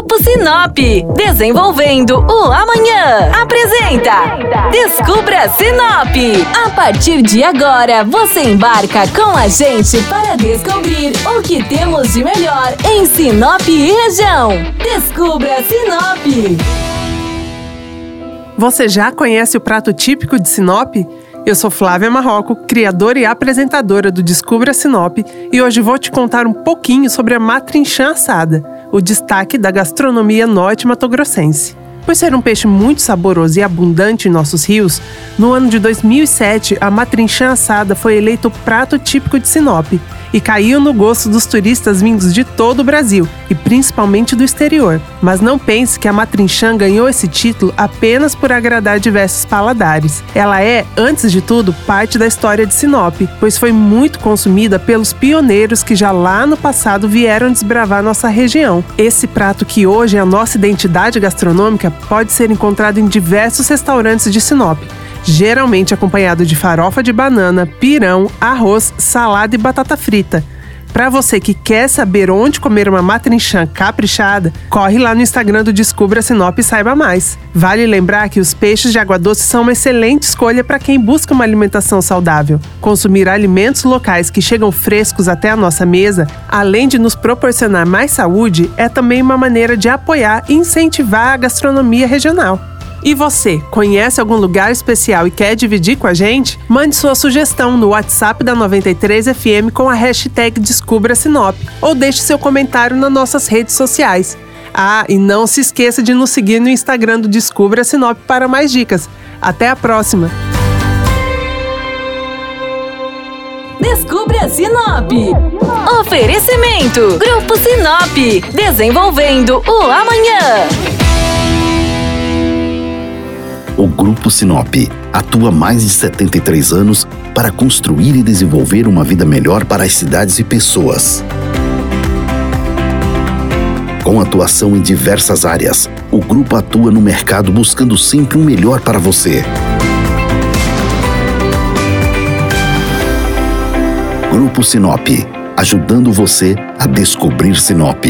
Grupo Sinop, desenvolvendo o amanhã. Apresenta Descubra Sinop. A partir de agora, você embarca com a gente para descobrir o que temos de melhor em Sinop e região. Descubra Sinop. Você já conhece o prato típico de Sinop? Eu sou Flávia Marroco, criadora e apresentadora do Descubra Sinop, e hoje vou te contar um pouquinho sobre a matrinchã assada, o destaque da gastronomia norte-matogrossense. Por ser um peixe muito saboroso e abundante em nossos rios, no ano de 2007 a matrinchã assada foi eleito o prato típico de Sinop e caiu no gosto dos turistas vindos de todo o Brasil e principalmente do exterior. Mas não pense que a matrinchã ganhou esse título apenas por agradar diversos paladares. Ela é, antes de tudo, parte da história de Sinop, pois foi muito consumida pelos pioneiros que já lá no passado vieram desbravar nossa região. Esse prato que hoje é a nossa identidade gastronômica pode ser encontrado em diversos restaurantes de Sinop geralmente acompanhado de farofa de banana, pirão, arroz, salada e batata frita. Para você que quer saber onde comer uma matrinchã caprichada, corre lá no Instagram do Descubra Sinop e saiba mais. Vale lembrar que os peixes de água doce são uma excelente escolha para quem busca uma alimentação saudável. Consumir alimentos locais que chegam frescos até a nossa mesa, além de nos proporcionar mais saúde, é também uma maneira de apoiar e incentivar a gastronomia regional. E você, conhece algum lugar especial e quer dividir com a gente? Mande sua sugestão no WhatsApp da 93 FM com a hashtag Descubra Sinop ou deixe seu comentário nas nossas redes sociais. Ah, e não se esqueça de nos seguir no Instagram do Descubra Sinop para mais dicas. Até a próxima! Descubra Sinop. Oferecimento: Grupo Sinop. Desenvolvendo o amanhã. O Grupo Sinop atua há mais de 73 anos para construir e desenvolver uma vida melhor para as cidades e pessoas. Com atuação em diversas áreas, o grupo atua no mercado buscando sempre o um melhor para você. Grupo Sinop, ajudando você a descobrir Sinop.